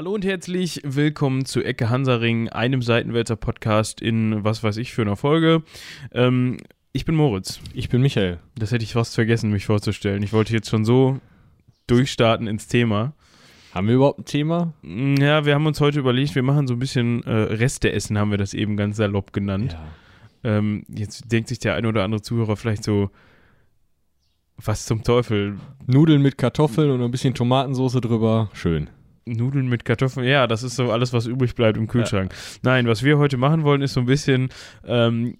Hallo und herzlich willkommen zu Ecke Hansaring, einem Seitenwälzer Podcast in was weiß ich für einer Folge. Ähm, ich bin Moritz. Ich bin Michael. Das hätte ich fast vergessen, mich vorzustellen. Ich wollte jetzt schon so durchstarten ins Thema. Haben wir überhaupt ein Thema? Mm, Ja, wir haben uns heute überlegt, wir machen so ein bisschen äh, Resteessen, haben wir das eben ganz salopp genannt. Ähm, jetzt denkt sich der ein oder andere Zuhörer vielleicht so, was zum Teufel? Nudeln mit Kartoffeln und ein bisschen Tomatensauce drüber. Schön. Nudeln mit Kartoffeln, ja, das ist so alles, was übrig bleibt im Kühlschrank. Nein, was wir heute machen wollen, ist so ein bisschen ähm,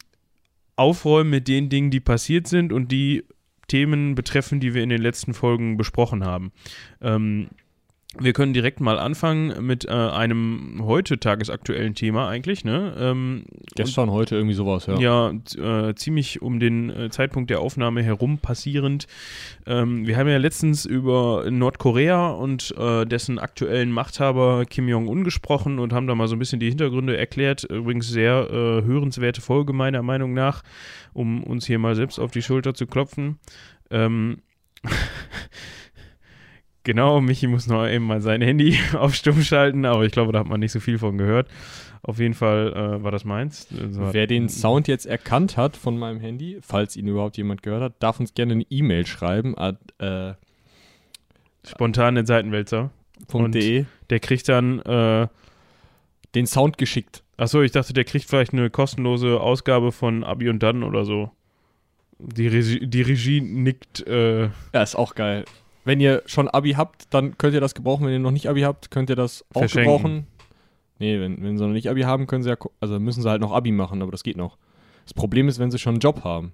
aufräumen mit den Dingen, die passiert sind und die Themen betreffen, die wir in den letzten Folgen besprochen haben. Ähm, wir können direkt mal anfangen mit äh, einem heute tagesaktuellen Thema eigentlich, ne? Ähm, Gestern, heute irgendwie sowas, ja. ja, äh, ziemlich um den äh, Zeitpunkt der Aufnahme herum passierend. Ähm, wir haben ja letztens über Nordkorea und äh, dessen aktuellen Machthaber Kim Jong-un gesprochen und haben da mal so ein bisschen die Hintergründe erklärt. Übrigens sehr äh, hörenswerte Folge meiner Meinung nach, um uns hier mal selbst auf die Schulter zu klopfen. Ähm, Genau, Michi muss noch eben mal sein Handy auf Stumm schalten, aber ich glaube, da hat man nicht so viel von gehört. Auf jeden Fall äh, war das meins. Also, Wer den Sound jetzt erkannt hat von meinem Handy, falls ihn überhaupt jemand gehört hat, darf uns gerne eine E-Mail schreiben an äh, spontane Seitenwälzer. .de. Der kriegt dann, äh, Den Sound geschickt. achso, ich dachte, der kriegt vielleicht eine kostenlose Ausgabe von Abi und dann oder so. Die Regie, die Regie nickt, äh, Ja, ist auch geil. Wenn ihr schon Abi habt, dann könnt ihr das gebrauchen. Wenn ihr noch nicht Abi habt, könnt ihr das auch Verschenken. gebrauchen. Nee, wenn, wenn sie noch nicht Abi haben, können sie ja, also müssen sie halt noch Abi machen, aber das geht noch. Das Problem ist, wenn sie schon einen Job haben.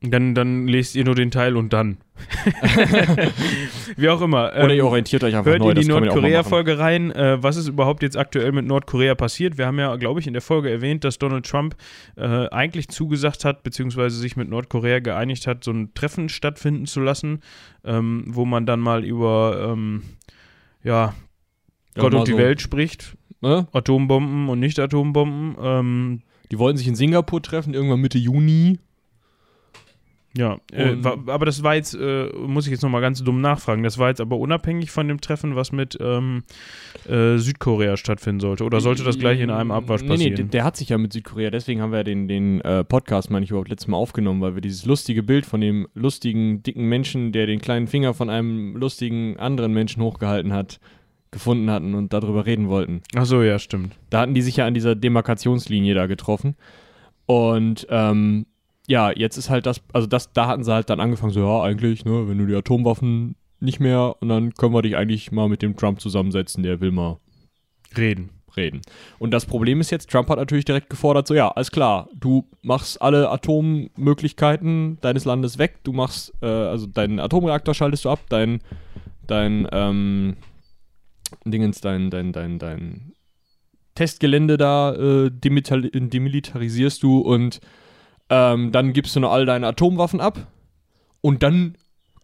Dann, dann lest ihr nur den Teil und dann. Wie auch immer. Oder ähm, ihr orientiert euch einfach Hört neu. in die. Nordkorea-Folge rein. Äh, was ist überhaupt jetzt aktuell mit Nordkorea passiert? Wir haben ja, glaube ich, in der Folge erwähnt, dass Donald Trump äh, eigentlich zugesagt hat, beziehungsweise sich mit Nordkorea geeinigt hat, so ein Treffen stattfinden zu lassen, ähm, wo man dann mal über ähm, ja, Gott und die so, Welt spricht. Ne? Atombomben und Nicht-Atombomben. Ähm, Die wollten sich in Singapur treffen, irgendwann Mitte Juni. Ja, äh, war, aber das war jetzt, äh, muss ich jetzt nochmal ganz dumm nachfragen, das war jetzt aber unabhängig von dem Treffen, was mit ähm, äh, Südkorea stattfinden sollte. Oder sollte das gleich in einem Abwasch Nee, passieren? nee, der, der hat sich ja mit Südkorea, deswegen haben wir ja den, den äh, Podcast, meine ich, überhaupt letztes Mal aufgenommen, weil wir dieses lustige Bild von dem lustigen, dicken Menschen, der den kleinen Finger von einem lustigen anderen Menschen hochgehalten hat, gefunden hatten und darüber reden wollten. Ach so, ja, stimmt. Da hatten die sich ja an dieser Demarkationslinie da getroffen. Und ähm, ja, jetzt ist halt das, also das, da hatten sie halt dann angefangen, so, ja, eigentlich, ne, wenn du die Atomwaffen nicht mehr, und dann können wir dich eigentlich mal mit dem Trump zusammensetzen, der will mal Reden. reden. Und das Problem ist jetzt, Trump hat natürlich direkt gefordert, so ja, alles klar, du machst alle Atommöglichkeiten deines Landes weg, du machst, äh, also deinen Atomreaktor schaltest du ab, dein, dein, ähm, Dingens, dein, dein, dein, dein Testgelände da äh, demilitari- demilitarisierst du und ähm, dann gibst du noch all deine Atomwaffen ab und dann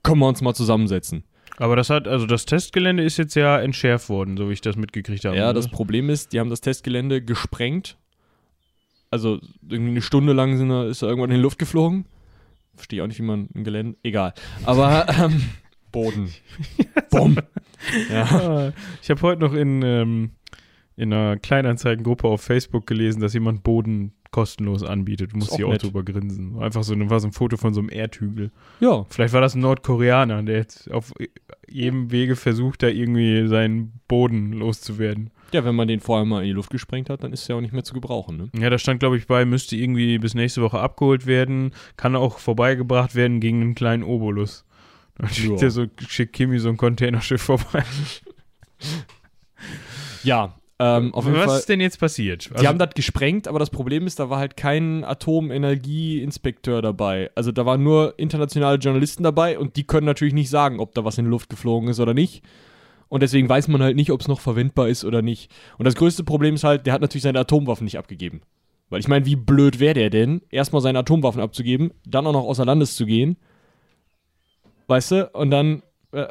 können wir uns mal zusammensetzen. Aber das hat, also das Testgelände ist jetzt ja entschärft worden, so wie ich das mitgekriegt habe. Ja, ne? das Problem ist, die haben das Testgelände gesprengt. Also irgendwie eine Stunde lang sind ist er irgendwann in die Luft geflogen. Verstehe auch nicht, wie man ein Gelände. Egal. Aber ähm, Boden. Bumm. Ja. Ah, Ich habe heute noch in, ähm, in einer Kleinanzeigengruppe auf Facebook gelesen, dass jemand Boden kostenlos anbietet. Du musst auch hier auch nett. drüber grinsen. Einfach so, ein- war so ein Foto von so einem Erdhügel. ja. Vielleicht war das ein Nordkoreaner, der jetzt auf jedem Wege versucht, da irgendwie seinen Boden loszuwerden. Ja, wenn man den vorher mal in die Luft gesprengt hat, dann ist er auch nicht mehr zu gebrauchen. Ne? Ja, da stand, glaube ich, bei, müsste irgendwie bis nächste Woche abgeholt werden, kann auch vorbeigebracht werden gegen einen kleinen Obolus. Dann schickt Ja. so, schickt Kimi so ein Containerschiff vorbei. Ja, ähm, Was Fall. ist denn jetzt passiert? Also Die haben das gesprengt, aber das Problem ist, da war halt kein Atomenergieinspekteur dabei. Also da waren nur internationale Journalisten dabei und die können natürlich nicht sagen, ob da was in die Luft geflogen ist oder nicht. Und deswegen weiß man halt nicht, ob es noch verwendbar ist oder nicht. Und das größte Problem ist halt, der hat natürlich seine Atomwaffen nicht abgegeben. Weil ich meine, wie blöd wäre der denn, erstmal seine Atomwaffen abzugeben, dann auch noch außer Landes zu gehen. Weißt du? Und dann, äh,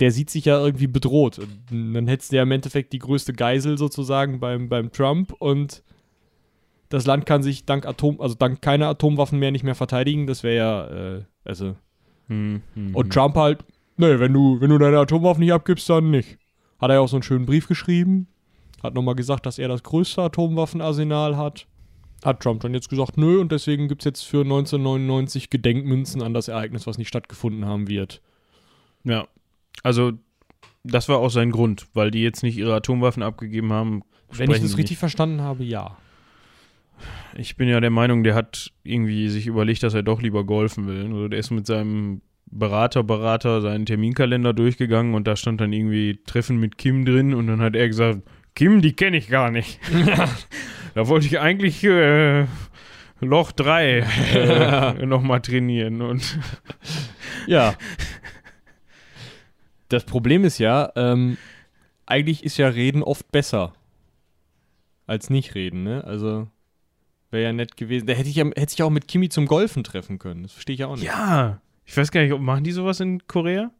der sieht sich ja irgendwie bedroht. Und dann hättest du ja im Endeffekt die größte Geisel sozusagen beim, beim Trump und das Land kann sich dank Atom, also dank keiner Atomwaffen mehr nicht mehr verteidigen. Das wäre ja, äh, also. Hm, hm, Und hm. Trump halt, Nee, wenn du, wenn du deine Atomwaffen nicht abgibst, dann nicht. Hat er ja auch so einen schönen Brief geschrieben. Hat nochmal gesagt, dass er das größte Atomwaffenarsenal hat. Hat Trump dann jetzt gesagt, nö, und deswegen gibt es jetzt für 1999 Gedenkmünzen an das Ereignis, was nicht stattgefunden haben wird. Ja. Also, das war auch sein Grund, weil die jetzt nicht ihre Atomwaffen abgegeben haben. Wenn ich das richtig verstanden habe, ja. Ich bin ja der Meinung, der hat irgendwie sich überlegt, dass er doch lieber golfen will. Also der ist mit seinem Berater, Berater seinen Terminkalender durchgegangen und da stand dann irgendwie Treffen mit Kim drin und dann hat er gesagt, Kim, die kenne ich gar nicht. da wollte ich eigentlich äh, Loch 3 äh, nochmal trainieren und Ja. Das Problem ist ja, ähm, eigentlich ist ja Reden oft besser als nicht reden, ne? Also wäre ja nett gewesen. Da hätte ich ja, hätte ich auch mit Kimi zum Golfen treffen können. Das verstehe ich ja auch nicht. ja, ich weiß gar nicht, ob machen die sowas in Korea?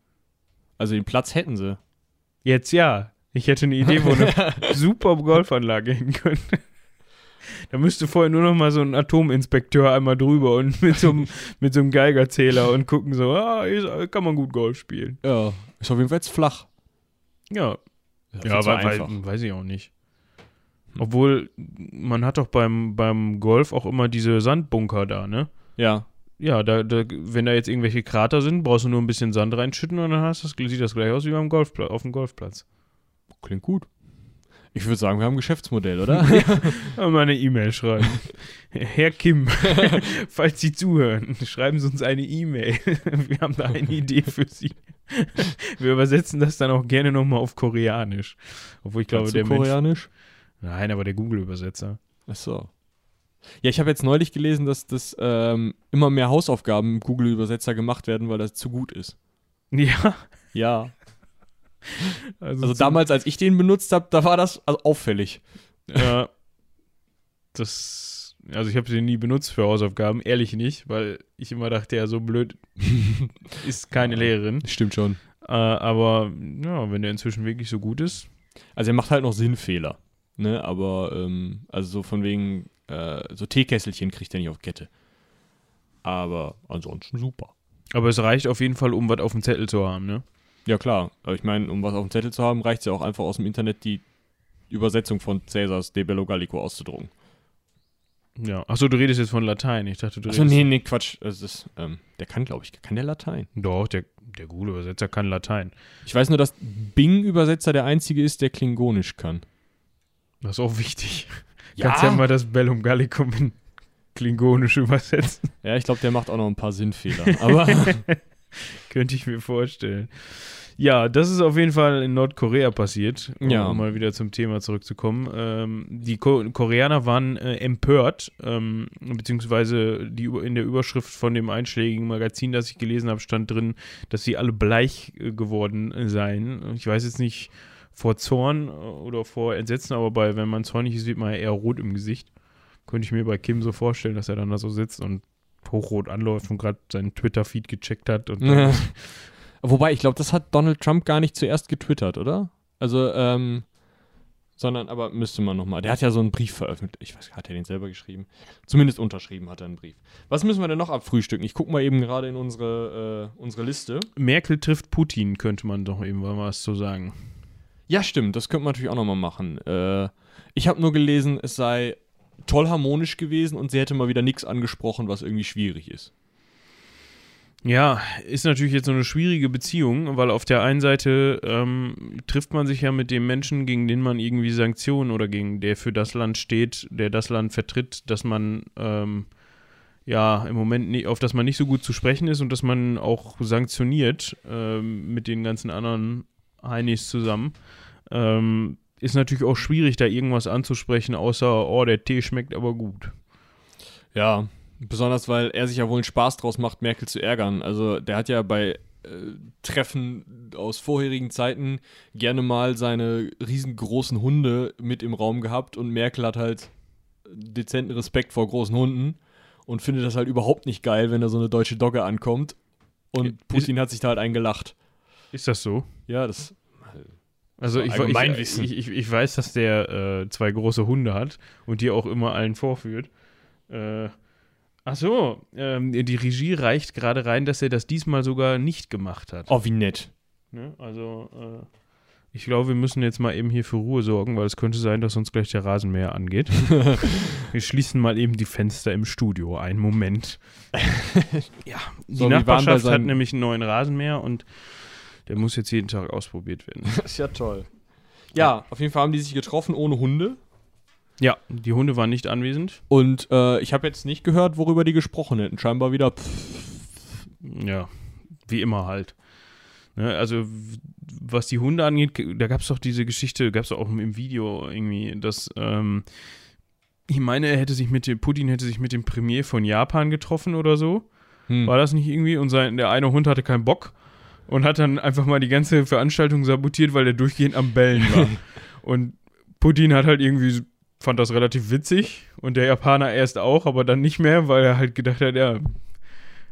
Also den Platz hätten sie. Jetzt ja. Ich hätte eine Idee, wo eine super Golfanlage hin könnte. Da müsste vorher nur noch mal so ein Atominspekteur einmal drüber und mit so einem, mit so einem Geigerzähler und gucken so, ah, kann man gut Golf spielen. Ja. Ist auf jeden Fall jetzt flach. Ja, ja aber einfach. wei- weiß ich auch nicht. Obwohl, man hat doch beim, beim Golf auch immer diese Sandbunker da, ne? Ja. Ja, da, da, wenn da jetzt irgendwelche Krater sind, brauchst du nur ein bisschen Sand reinschütten und dann hast das, sieht das gleich aus wie beim Golfplatz, auf dem Golfplatz. Klingt gut. Ich würde sagen, wir haben ein Geschäftsmodell, oder? Ja, Mal eine E-Mail schreiben. Herr Kim, falls Sie zuhören, schreiben Sie uns eine E-Mail. Wir haben da eine Idee für Sie. Wir übersetzen das dann auch gerne nochmal auf Koreanisch. Obwohl ich glaube, Kannst der Mensch. Koreanisch? Nein, aber der Google-Übersetzer. Ach so. Ja, ich habe jetzt neulich gelesen, dass das ähm, immer mehr Hausaufgaben im Google-Übersetzer gemacht werden, weil das zu gut ist. Ja. Ja. Also, Also damals, als ich den benutzt habe, da war das also auffällig. Ja. Das. Also ich habe sie nie benutzt für Hausaufgaben, ehrlich nicht, weil ich immer dachte, ja, so blöd ist keine Lehrerin. Stimmt schon. Äh, aber ja, wenn der inzwischen wirklich so gut ist, Also er macht halt noch Sinnfehler. Ne, aber ähm, also so von wegen, äh, so Teekesselchen kriegt er nicht auf Kette. Aber ansonsten super. Aber es reicht auf jeden Fall, um was auf dem Zettel zu haben, ne? Ja klar, aber ich meine, um was auf dem Zettel zu haben, reicht es ja auch einfach aus dem Internet die Übersetzung von Cäsars De Bello Gallico auszudrucken. Ja. Achso, du redest jetzt von Latein. Ich dachte, du Achso, redest. nee, nee, Quatsch. Das ist, ähm, der kann, glaube ich, kann der Latein. Doch, der, der Google-Übersetzer kann Latein. Ich weiß nur, dass Bing-Übersetzer der einzige ist, der Klingonisch kann. Das ist auch wichtig. Kannst ja mal das Bellum Gallicum in Klingonisch übersetzen. Ja, ich glaube, der macht auch noch ein paar Sinnfehler. Aber Könnte ich mir vorstellen. Ja, das ist auf jeden Fall in Nordkorea passiert, um Ja. mal wieder zum Thema zurückzukommen. Ähm, die Ko Koreaner waren äh, empört, ähm, beziehungsweise die, in der Überschrift von dem einschlägigen Magazin, das ich gelesen habe, stand drin, dass sie alle bleich äh, geworden seien. Ich weiß jetzt nicht vor Zorn äh, oder vor Entsetzen, aber bei, wenn man zornig ist, wird man ja eher rot im Gesicht. Könnte ich mir bei Kim so vorstellen, dass er dann da so sitzt und hochrot anläuft und gerade seinen Twitter-Feed gecheckt hat Wobei, ich glaube, das hat Donald Trump gar nicht zuerst getwittert, oder? Also, ähm, sondern, aber müsste man nochmal. Der hat ja so einen Brief veröffentlicht. Ich weiß, hat er den selber geschrieben? Zumindest unterschrieben hat er einen Brief. Was müssen wir denn noch abfrühstücken? Ich gucke mal eben gerade in unsere, äh, unsere Liste. Merkel trifft Putin, könnte man doch eben mal was zu sagen. Ja, stimmt, das könnte man natürlich auch nochmal machen. Äh, ich habe nur gelesen, es sei toll harmonisch gewesen und sie hätte mal wieder nichts angesprochen, was irgendwie schwierig ist. Ja, ist natürlich jetzt so eine schwierige Beziehung, weil auf der einen Seite ähm, trifft man sich ja mit dem Menschen, gegen den man irgendwie Sanktionen oder gegen der für das Land steht, der das Land vertritt, dass man ähm, ja im Moment nie, auf das man nicht so gut zu sprechen ist und dass man auch sanktioniert ähm, mit den ganzen anderen Heinis zusammen. Ähm, ist natürlich auch schwierig, da irgendwas anzusprechen, außer, oh, der Tee schmeckt aber gut. Ja, besonders weil er sich ja wohl einen Spaß draus macht, Merkel zu ärgern. Also der hat ja bei äh, Treffen aus vorherigen Zeiten gerne mal seine riesengroßen Hunde mit im Raum gehabt und Merkel hat halt dezenten Respekt vor großen Hunden und findet das halt überhaupt nicht geil, wenn da so eine deutsche Dogge ankommt. Und Putin hat sich da halt eingelacht. Ist das so? Ja, das. Also So ich, ich, ich, ich weiß, dass der äh, zwei große Hunde hat und die auch immer allen vorführt. Äh, Ach so, ähm, die Regie reicht gerade rein, dass er das diesmal sogar nicht gemacht hat. Oh, wie nett. Ne? Also, äh, ich glaube, wir müssen jetzt mal eben hier für Ruhe sorgen, weil es könnte sein, dass uns gleich der Rasenmäher angeht. wir schließen mal eben die Fenster im Studio. Einen Moment. ja, die So, Nachbarschaft hat nämlich einen neuen Rasenmäher und der muss jetzt jeden Tag ausprobiert werden. Das ist ja toll. Ja, auf jeden Fall haben die sich getroffen ohne Hunde. ja, die Hunde waren nicht anwesend. Und äh, ich habe jetzt nicht gehört, worüber die gesprochen hätten. Scheinbar wieder. Ja, wie immer halt. Ne, also, was die Hunde angeht, da gab es doch diese Geschichte, gab es auch im Video irgendwie, dass, ähm, ich meine, er hätte sich mit dem, Putin hätte sich mit dem Premier von Japan getroffen oder so. Hm. War das nicht irgendwie? Und sein, der eine Hund hatte keinen Bock und hat dann einfach mal die ganze Veranstaltung sabotiert, weil der durchgehend am Bellen war. und Putin hat halt irgendwie, fand das relativ witzig und der Japaner erst auch, aber dann nicht mehr, weil er halt gedacht hat, ja,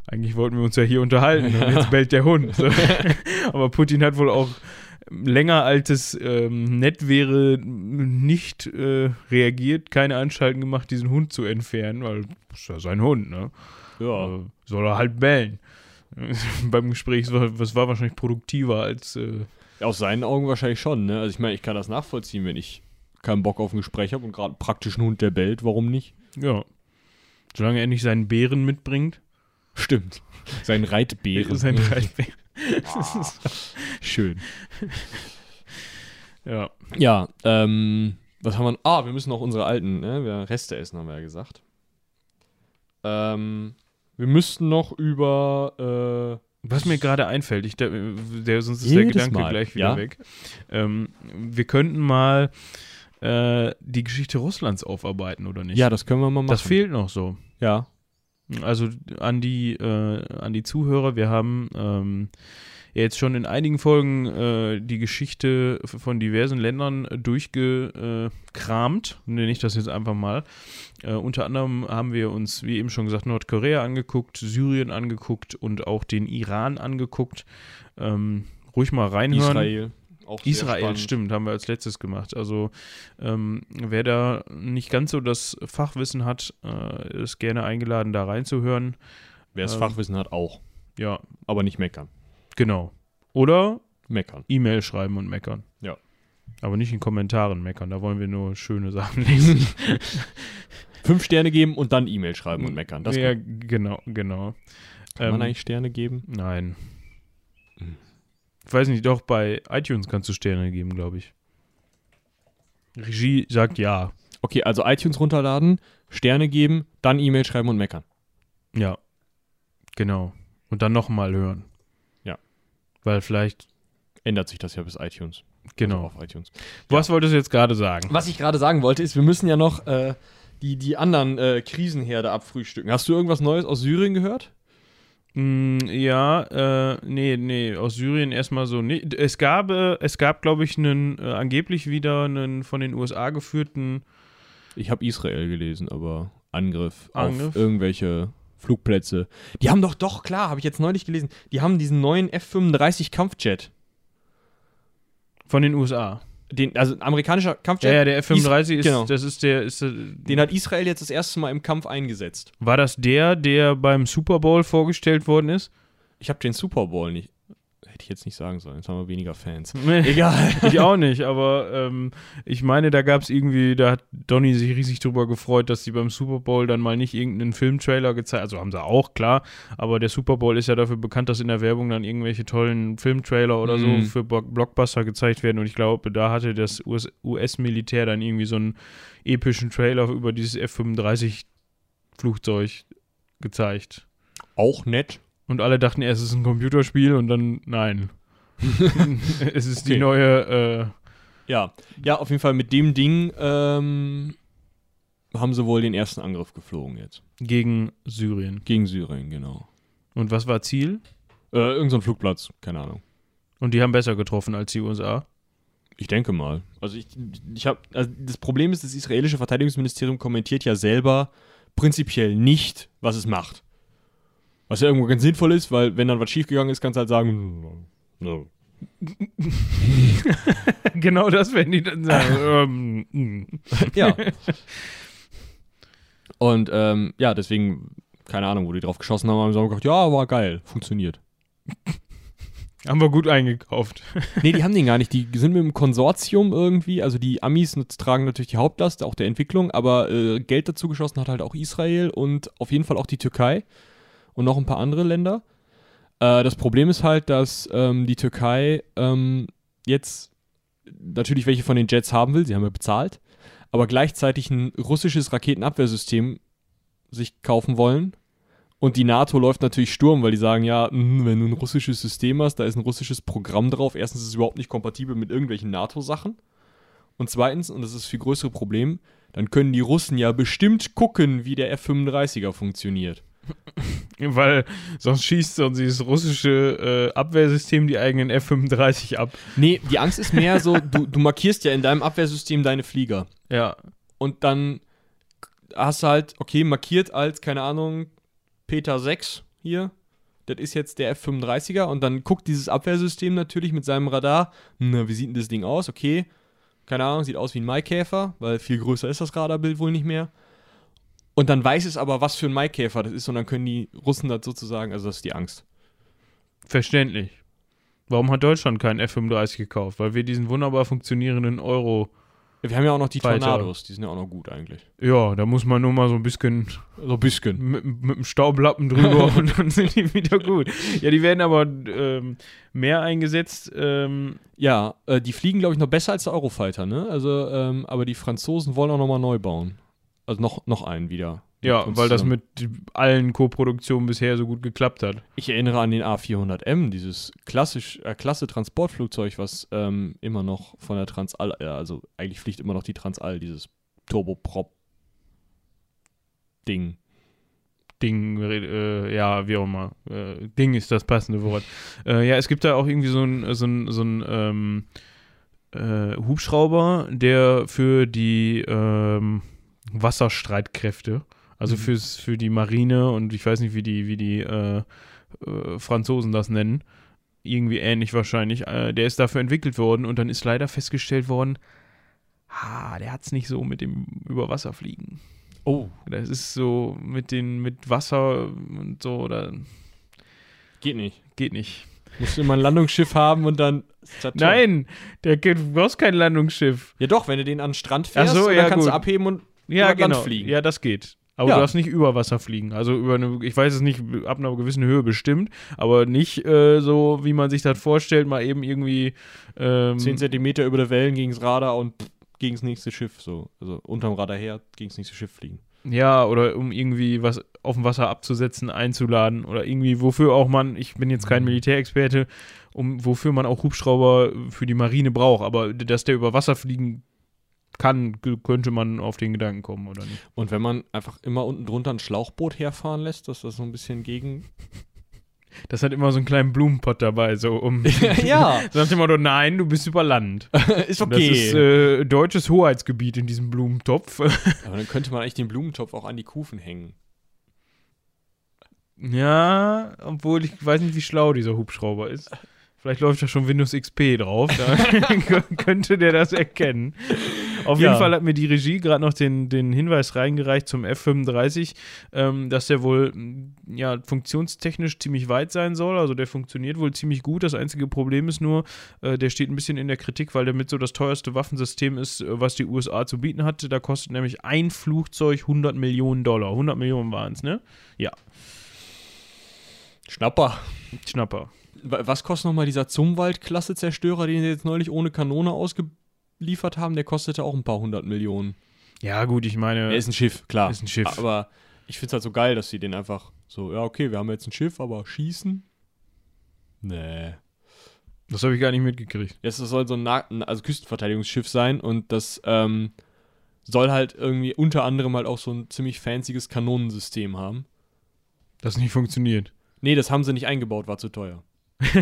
eigentlich wollten wir uns ja hier unterhalten und jetzt bellt der Hund. So. aber Putin hat wohl auch länger als es ähm, nett wäre, nicht äh, reagiert, keine Anstalten gemacht, diesen Hund zu entfernen, weil das ist ja sein Hund, ne? ja. Äh, soll er halt bellen. Beim Gespräch, das war wahrscheinlich produktiver als. Äh, Aus seinen Augen wahrscheinlich schon, ne? Also ich meine, ich kann das nachvollziehen, wenn ich keinen Bock auf ein Gespräch habe und gerade einen praktischen Hund, der bellt, warum nicht? ja. Solange er nicht seinen Bären mitbringt. Stimmt. Sein Reitbären. Sein Reitbären. Schön. Ja. Ja, ähm, was haben wir? Ah, wir müssen noch unsere alten, ne? Wir Reste essen, haben wir ja gesagt. Ähm, wir müssten noch über, Was mir gerade einfällt, ich, der, der, sonst ist der Gedanke Mal, gleich wieder ja. weg. Ähm, wir könnten mal äh, die Geschichte Russlands aufarbeiten, oder äh, nicht? ja, das können wir mal machen. das fehlt noch so. Ja. Also an die, äh, an die Zuhörer, wir haben ähm, ja jetzt schon in einigen Folgen äh, die Geschichte von diversen Ländern durchgekramt. Nenne ich das jetzt einfach mal. Äh, unter anderem haben wir uns, wie eben schon gesagt, Nordkorea angeguckt, Syrien angeguckt und auch den Iran angeguckt. Ähm, ruhig mal reinhören. Israel. Auch Israel, stimmt, haben wir als letztes gemacht. Also ähm, wer da nicht ganz so das Fachwissen hat, äh, ist gerne eingeladen, da reinzuhören. Wer das Ähm, Fachwissen hat, auch. Ja, Aber nicht meckern. Genau. Oder Meckern. E-Mail schreiben und meckern. Ja. Aber nicht in Kommentaren meckern, da wollen wir nur schöne Sachen lesen. Fünf Sterne geben und dann E-Mail schreiben und meckern. Das ja, kann, genau, genau. kann man ähm, eigentlich Sterne geben? Nein. Hm. Ich weiß nicht, doch bei iTunes kannst du Sterne geben, glaube ich. Regie sagt ja. Okay, also iTunes runterladen, Sterne geben, dann E-Mail schreiben und meckern. Ja, genau. Und dann nochmal hören. Ja. Weil vielleicht, Ändert sich das ja bis iTunes. genau. Also auf iTunes. Was wolltest du jetzt gerade sagen? Was ich gerade sagen wollte, ist, wir müssen ja noch äh, die, die anderen äh, Krisenherde abfrühstücken. Hast du irgendwas Neues aus Syrien gehört? Mm, ja, äh, nee, nee, aus Syrien erstmal so. Nee, es gab, äh, es gab, glaube ich, einen, äh, angeblich wieder einen von den USA geführten, Ich habe Israel gelesen, aber Angriff, Angriff? auf irgendwelche Flugplätze. Die haben doch, doch, klar, habe ich jetzt neulich gelesen, die haben diesen neuen F-35 Kampfjet. von den USA. Den, also ein amerikanischer Kampfjet, Ja, ja, der F-35 ist, genau. das ist der, ist, äh, den hat Israel jetzt das erste Mal im Kampf eingesetzt. war das der, der beim Super Bowl vorgestellt worden ist? Ich habe den Super Bowl nicht. Hätte ich jetzt nicht sagen sollen, jetzt haben wir weniger Fans. Egal. Ich auch nicht, aber ähm, ich meine, da gab es irgendwie, da hat Donny sich riesig drüber gefreut, dass sie beim Super Bowl dann mal nicht irgendeinen Filmtrailer gezeigt Also haben sie auch, klar, aber der Super Bowl ist ja dafür bekannt, dass in der Werbung dann irgendwelche tollen Filmtrailer oder Mhm. so für Blockbuster gezeigt werden und ich glaube, da hatte das US US-Militär dann irgendwie so einen epischen Trailer über dieses F-35-Flugzeug gezeigt. Auch nett. Und alle dachten erst, es ist ein Computerspiel und dann, nein. es ist die Okay. neue, äh, Ja, ja, auf jeden Fall mit dem Ding ähm, haben sie wohl den ersten Angriff geflogen jetzt. gegen Syrien. Gegen Syrien, genau. Und was war Ziel? Äh, irgend so ein Flugplatz, keine Ahnung. Und die haben besser getroffen als die USA. Ich denke mal. Also ich, ich habe, also das Problem ist, das israelische Verteidigungsministerium kommentiert ja selber prinzipiell nicht, was es macht. Was ja irgendwo ganz sinnvoll ist, weil wenn dann was schiefgegangen ist, kannst du halt sagen, no. genau das werden die dann sagen. ähm, mm. ja. Und ähm, ja, deswegen keine Ahnung, wo die drauf geschossen haben, haben sie gedacht, ja, war geil, funktioniert. Haben wir gut eingekauft. nee, die haben den gar nicht. Die sind mit dem Konsortium irgendwie, also die Amis tragen natürlich die Hauptlast, auch der Entwicklung, aber äh, Geld dazu geschossen hat halt auch Israel und auf jeden Fall auch die Türkei und noch ein paar andere Länder. Äh, das Problem ist halt, dass ähm, die Türkei ähm, jetzt natürlich welche von den Jets haben will, sie haben ja bezahlt, aber gleichzeitig ein russisches Raketenabwehrsystem sich kaufen wollen und die NATO läuft natürlich Sturm, weil die sagen, ja, mh, wenn du ein russisches System hast, da ist ein russisches Programm drauf. Erstens ist es überhaupt nicht kompatibel mit irgendwelchen NATO-Sachen. Und zweitens, und das ist das viel größere Problem, dann können die Russen ja bestimmt gucken, wie der F-35er funktioniert. Weil sonst schießt sonst dieses russische äh, Abwehrsystem die eigenen F-35 ab. Nee, die Angst ist mehr so, du, du markierst ja in deinem Abwehrsystem deine Flieger. Ja. Und dann hast du halt, okay, markiert als, keine Ahnung, Peter 6 hier. Das ist jetzt der F-35er und dann guckt dieses Abwehrsystem natürlich mit seinem Radar, na, wie sieht denn das Ding aus? Okay, keine Ahnung, sieht aus wie ein Maikäfer, weil viel größer ist das Radarbild wohl nicht mehr. Und dann weiß es aber, was für ein Maikäfer das ist und dann können die Russen das sozusagen, also das ist die Angst. Verständlich. Warum hat Deutschland keinen F-35 gekauft? Weil wir diesen wunderbar funktionierenden Euro wir haben ja auch noch die Weiter. Tornados, die sind ja auch noch gut eigentlich. Ja, da muss man nur mal so ein bisschen So ein bisschen. mit, mit dem Staublappen drüber und dann sind die wieder gut. Ja, die werden aber ähm, mehr eingesetzt. Ähm, Ja, äh, die fliegen, glaube ich, noch besser als der Eurofighter, ne? Also, ähm, aber die Franzosen wollen auch nochmal neu bauen. Also noch, noch einen wieder. ja, weil das mit allen Co-Produktionen bisher so gut geklappt hat. Ich erinnere an den A400M, dieses klassisch, äh, klasse Transportflugzeug, was ähm, immer noch von der Transall, äh, also eigentlich fliegt immer noch die Transall, dieses Turboprop-Ding. Ding, äh, ja, wie auch immer. Äh, Ding ist das passende Wort. Äh, ja, es gibt da auch irgendwie so ein, so ein, so ein ähm, äh, Hubschrauber, der für die ähm, Wasserstreitkräfte, also Mhm. fürs, für die Marine und ich weiß nicht, wie die, wie die äh, äh, Franzosen das nennen, irgendwie ähnlich wahrscheinlich, äh, der ist dafür entwickelt worden und dann ist leider festgestellt worden, ha, der hat es nicht so mit dem Überwasserfliegen. Oh. Das ist so mit den mit Wasser und so oder Geht nicht. geht nicht. Musst du immer ein Landungsschiff haben und dann. Nein, der geht, du brauchst kein Landungsschiff. Ja doch, wenn du den an den Strand fährst, so, ja, dann kannst du gut. abheben und Ja, über Land genau. fliegen. Ja, das geht. Aber Ja. du darfst nicht über Wasser fliegen. Also über eine, ich weiß es nicht, ab einer gewissen Höhe bestimmt, aber nicht äh, so, wie man sich das vorstellt, mal eben irgendwie. Ähm, 10 Zentimeter über der Wellen gegens Radar und gegen das nächste Schiff, so. Also unterm Radar her, gegen das nächste Schiff fliegen. Ja, oder um irgendwie was auf dem Wasser abzusetzen, einzuladen oder irgendwie, wofür auch man, ich bin jetzt kein Militärexperte, um wofür man auch Hubschrauber für die Marine braucht, aber dass der über Wasser fliegen kann, könnte man auf den Gedanken kommen, oder nicht? Und wenn man einfach immer unten drunter ein Schlauchboot herfahren lässt, dass das so ein bisschen gegen. Das hat immer so einen kleinen Blumenpott dabei, so um. ja, nach dem Motto, nein, du bist über Land. ist Das ist äh, deutsches Hoheitsgebiet in diesem Blumentopf. Aber dann könnte man eigentlich den Blumentopf auch an die Kufen hängen. ja, obwohl ich weiß nicht, wie schlau dieser Hubschrauber ist. Vielleicht läuft da schon Windows XP drauf, da könnte der das erkennen. Auf Ja. jeden Fall hat mir die Regie gerade noch den, den Hinweis reingereicht zum F35, ähm, dass der wohl ja, funktionstechnisch ziemlich weit sein soll. Also der funktioniert wohl ziemlich gut. Das einzige Problem ist nur, äh, der steht ein bisschen in der Kritik, weil der mit so das teuerste Waffensystem ist, äh, was die USA zu bieten hat. Da kostet nämlich ein Flugzeug 100 Millionen Dollar. 100 Millionen waren es, ne? Schnapper. Schnapper. Wa- Was kostet nochmal dieser Zumwalt-Klasse-Zerstörer, den sie jetzt neulich ohne Kanone ausgeliefert haben? Der kostete auch ein paar hundert Millionen. Ja, gut, ich meine. Er ist ein Schiff, klar. Ist ein Schiff. Aber ich finde es halt so geil, dass sie den einfach so, ja, okay, wir haben jetzt ein Schiff, aber schießen? Nee. Das habe ich gar nicht mitgekriegt. Das soll so ein Na also Küstenverteidigungsschiff sein und das ähm, soll halt irgendwie unter anderem halt auch so ein ziemlich fancyes Kanonensystem haben. Das nicht funktioniert. Nee, das haben sie nicht eingebaut, war zu teuer.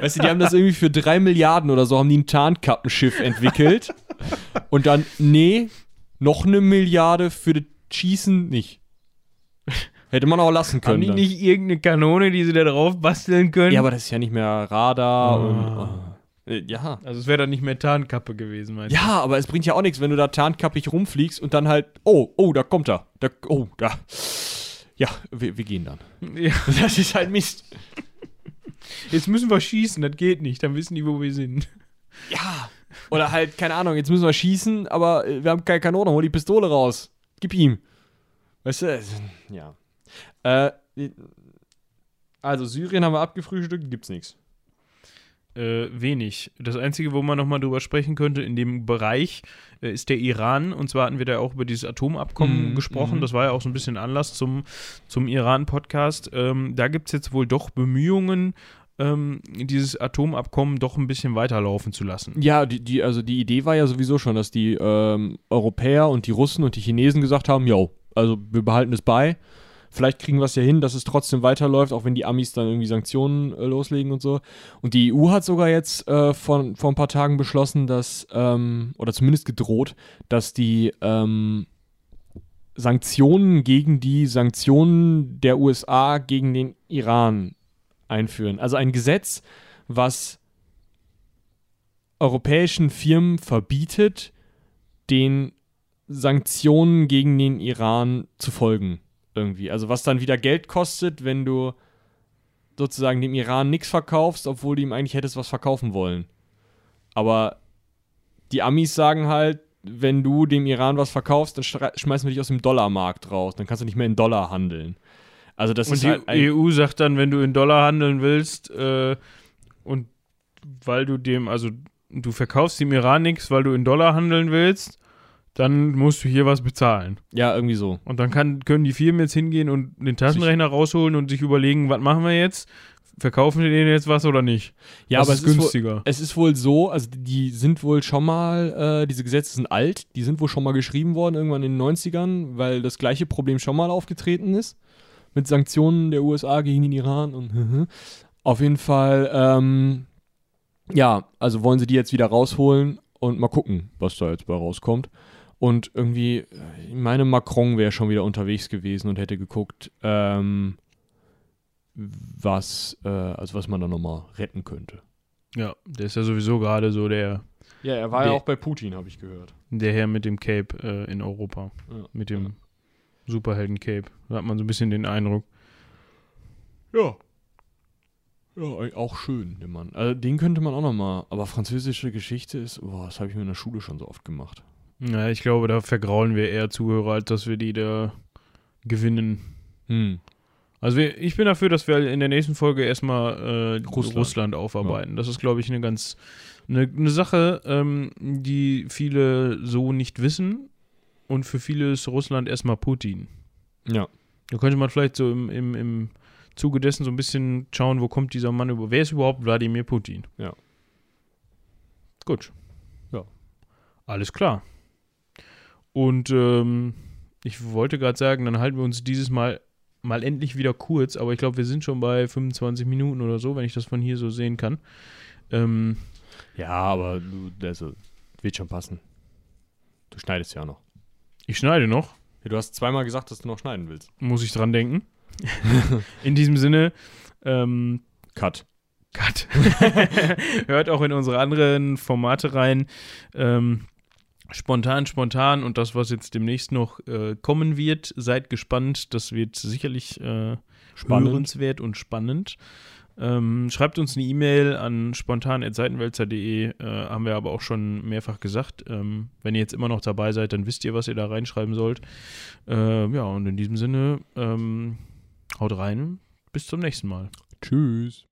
weißt du, die haben das irgendwie für drei Milliarden oder so, haben die ein Tarnkappenschiff entwickelt. Und dann, nee, noch eine Milliarde für das Schießen nicht. Hätte man auch lassen Haben können. die dann. nicht irgendeine Kanone, die sie da drauf basteln können? Ja, aber das ist ja nicht mehr Radar Ah. und. Oh. Äh, ja. Also es wäre dann nicht mehr Tarnkappe gewesen, meinst Ja, aber es bringt ja auch nichts, wenn du da tarnkappig rumfliegst und dann halt, oh, oh, da kommt er. Da, oh, da. Ja, wir, wir gehen dann. du? Ja. Das ist halt Mist. Jetzt müssen wir schießen, das geht nicht, dann wissen die, wo wir sind. Ja. Oder halt, keine Ahnung, jetzt müssen wir schießen, aber äh, wir haben keine Kanone, hol die Pistole raus. Gib ihm. Weißt du, ja. Äh, also Syrien haben wir abgefrühstückt, gibt's nichts. Äh, wenig. Das Einzige, wo man nochmal drüber sprechen könnte, in dem Bereich, äh, ist der Iran. Und zwar hatten wir da auch über dieses Atomabkommen Mhm, gesprochen. mhm. Das war ja auch so ein bisschen Anlass zum, zum Iran-Podcast. Ähm, da gibt es jetzt wohl doch Bemühungen, ähm, dieses Atomabkommen doch ein bisschen weiterlaufen zu lassen. Ja, die, die, also die Idee war ja sowieso schon, dass die ähm, Europäer und die Russen und die Chinesen gesagt haben, jo, also wir behalten es bei. Vielleicht kriegen wir es ja hin, dass es trotzdem weiterläuft, auch wenn die Amis dann irgendwie Sanktionen äh, loslegen und so. Und die EU hat sogar jetzt äh, von, vor ein paar Tagen beschlossen, dass, ähm, oder zumindest gedroht, dass die ähm, Sanktionen gegen die Sanktionen der USA gegen den Iran einführen. Also ein Gesetz, was europäischen Firmen verbietet, den Sanktionen gegen den Iran zu folgen. Irgendwie. Also was dann wieder Geld kostet, wenn du sozusagen dem Iran nichts verkaufst, obwohl du ihm eigentlich hättest was verkaufen wollen. Aber die Amis sagen halt, wenn du dem Iran was verkaufst, dann schmeißen wir dich aus dem Dollarmarkt raus. Dann kannst du nicht mehr in Dollar handeln. Also das Und ist die halt EU sagt dann, wenn du in Dollar handeln willst äh, und weil du dem, also du verkaufst dem Iran nichts, weil du in Dollar handeln willst, dann musst du hier was bezahlen. ja irgendwie so. Und dann kann, können die Firmen jetzt hingehen und den Taschenrechner rausholen und sich überlegen, was machen wir jetzt? Verkaufen wir denen jetzt was oder nicht? Ja, was aber ist es ist wohl, günstiger. Es ist wohl so, also die sind wohl schon mal, äh, diese Gesetze sind alt, die sind wohl schon mal geschrieben worden, irgendwann in den 90ern, weil das gleiche Problem schon mal aufgetreten ist. Mit Sanktionen der USA gegen den Iran und auf jeden Fall, ähm, ja, also wollen sie die jetzt wieder rausholen und mal gucken, was da jetzt bei rauskommt. Und irgendwie, äh, ich meine, Macron wäre schon wieder unterwegs gewesen und hätte geguckt, ähm, was, äh, also was man da nochmal retten könnte. Ja, der ist ja sowieso gerade so der, Ja, er war Der- ja auch bei Putin, habe ich gehört. der Herr mit dem Cape äh, in Europa. Ja. Mit dem Superhelden-Cape. Da hat man so ein bisschen den Eindruck. Ja. Ja, auch schön, der Mann. Also, den könnte man auch nochmal. Aber französische Geschichte ist, boah, das habe ich mir in der Schule schon so oft gemacht. Ja, ich glaube, da vergraulen wir eher Zuhörer, als dass wir die da gewinnen. Hm. Also wir, ich bin dafür, dass wir in der nächsten Folge erstmal äh, Russland. Russland. aufarbeiten. Das ist, glaube ich, eine ganz eine, eine Sache, ähm, die viele so nicht wissen. Und für viele ist Russland erstmal Putin. Ja. Da könnte man vielleicht so im, im, im Zuge dessen so ein bisschen schauen, wo kommt dieser Mann über. Wer ist überhaupt Wladimir Putin? Ja. Gut. Ja. Alles klar. Und ähm, ich wollte gerade sagen, dann halten wir uns dieses Mal mal endlich wieder kurz, aber ich glaube, wir sind schon bei 25 Minuten oder so, wenn ich das von hier so sehen kann. Ähm, Ja, aber du, also, wird schon passen. Du schneidest ja auch noch. Ich schneide noch, du hast zweimal gesagt, dass du noch schneiden willst. muss ich dran denken. In diesem Sinne, ähm, Cut. Cut. Hört auch in unsere anderen Formate rein. Ähm, spontan, spontan und das, was jetzt demnächst noch äh, kommen wird, seid gespannt. Das wird sicherlich äh, Spannend. hörenswert und spannend. Ähm, schreibt uns eine E-Mail an spontan.seitenwälzer.de, äh, haben wir aber auch schon mehrfach gesagt. Ähm, wenn ihr jetzt immer noch dabei seid, dann wisst ihr, was ihr da reinschreiben sollt. Äh, ja, und in diesem Sinne, ähm, haut rein. Bis zum nächsten Mal. Tschüss.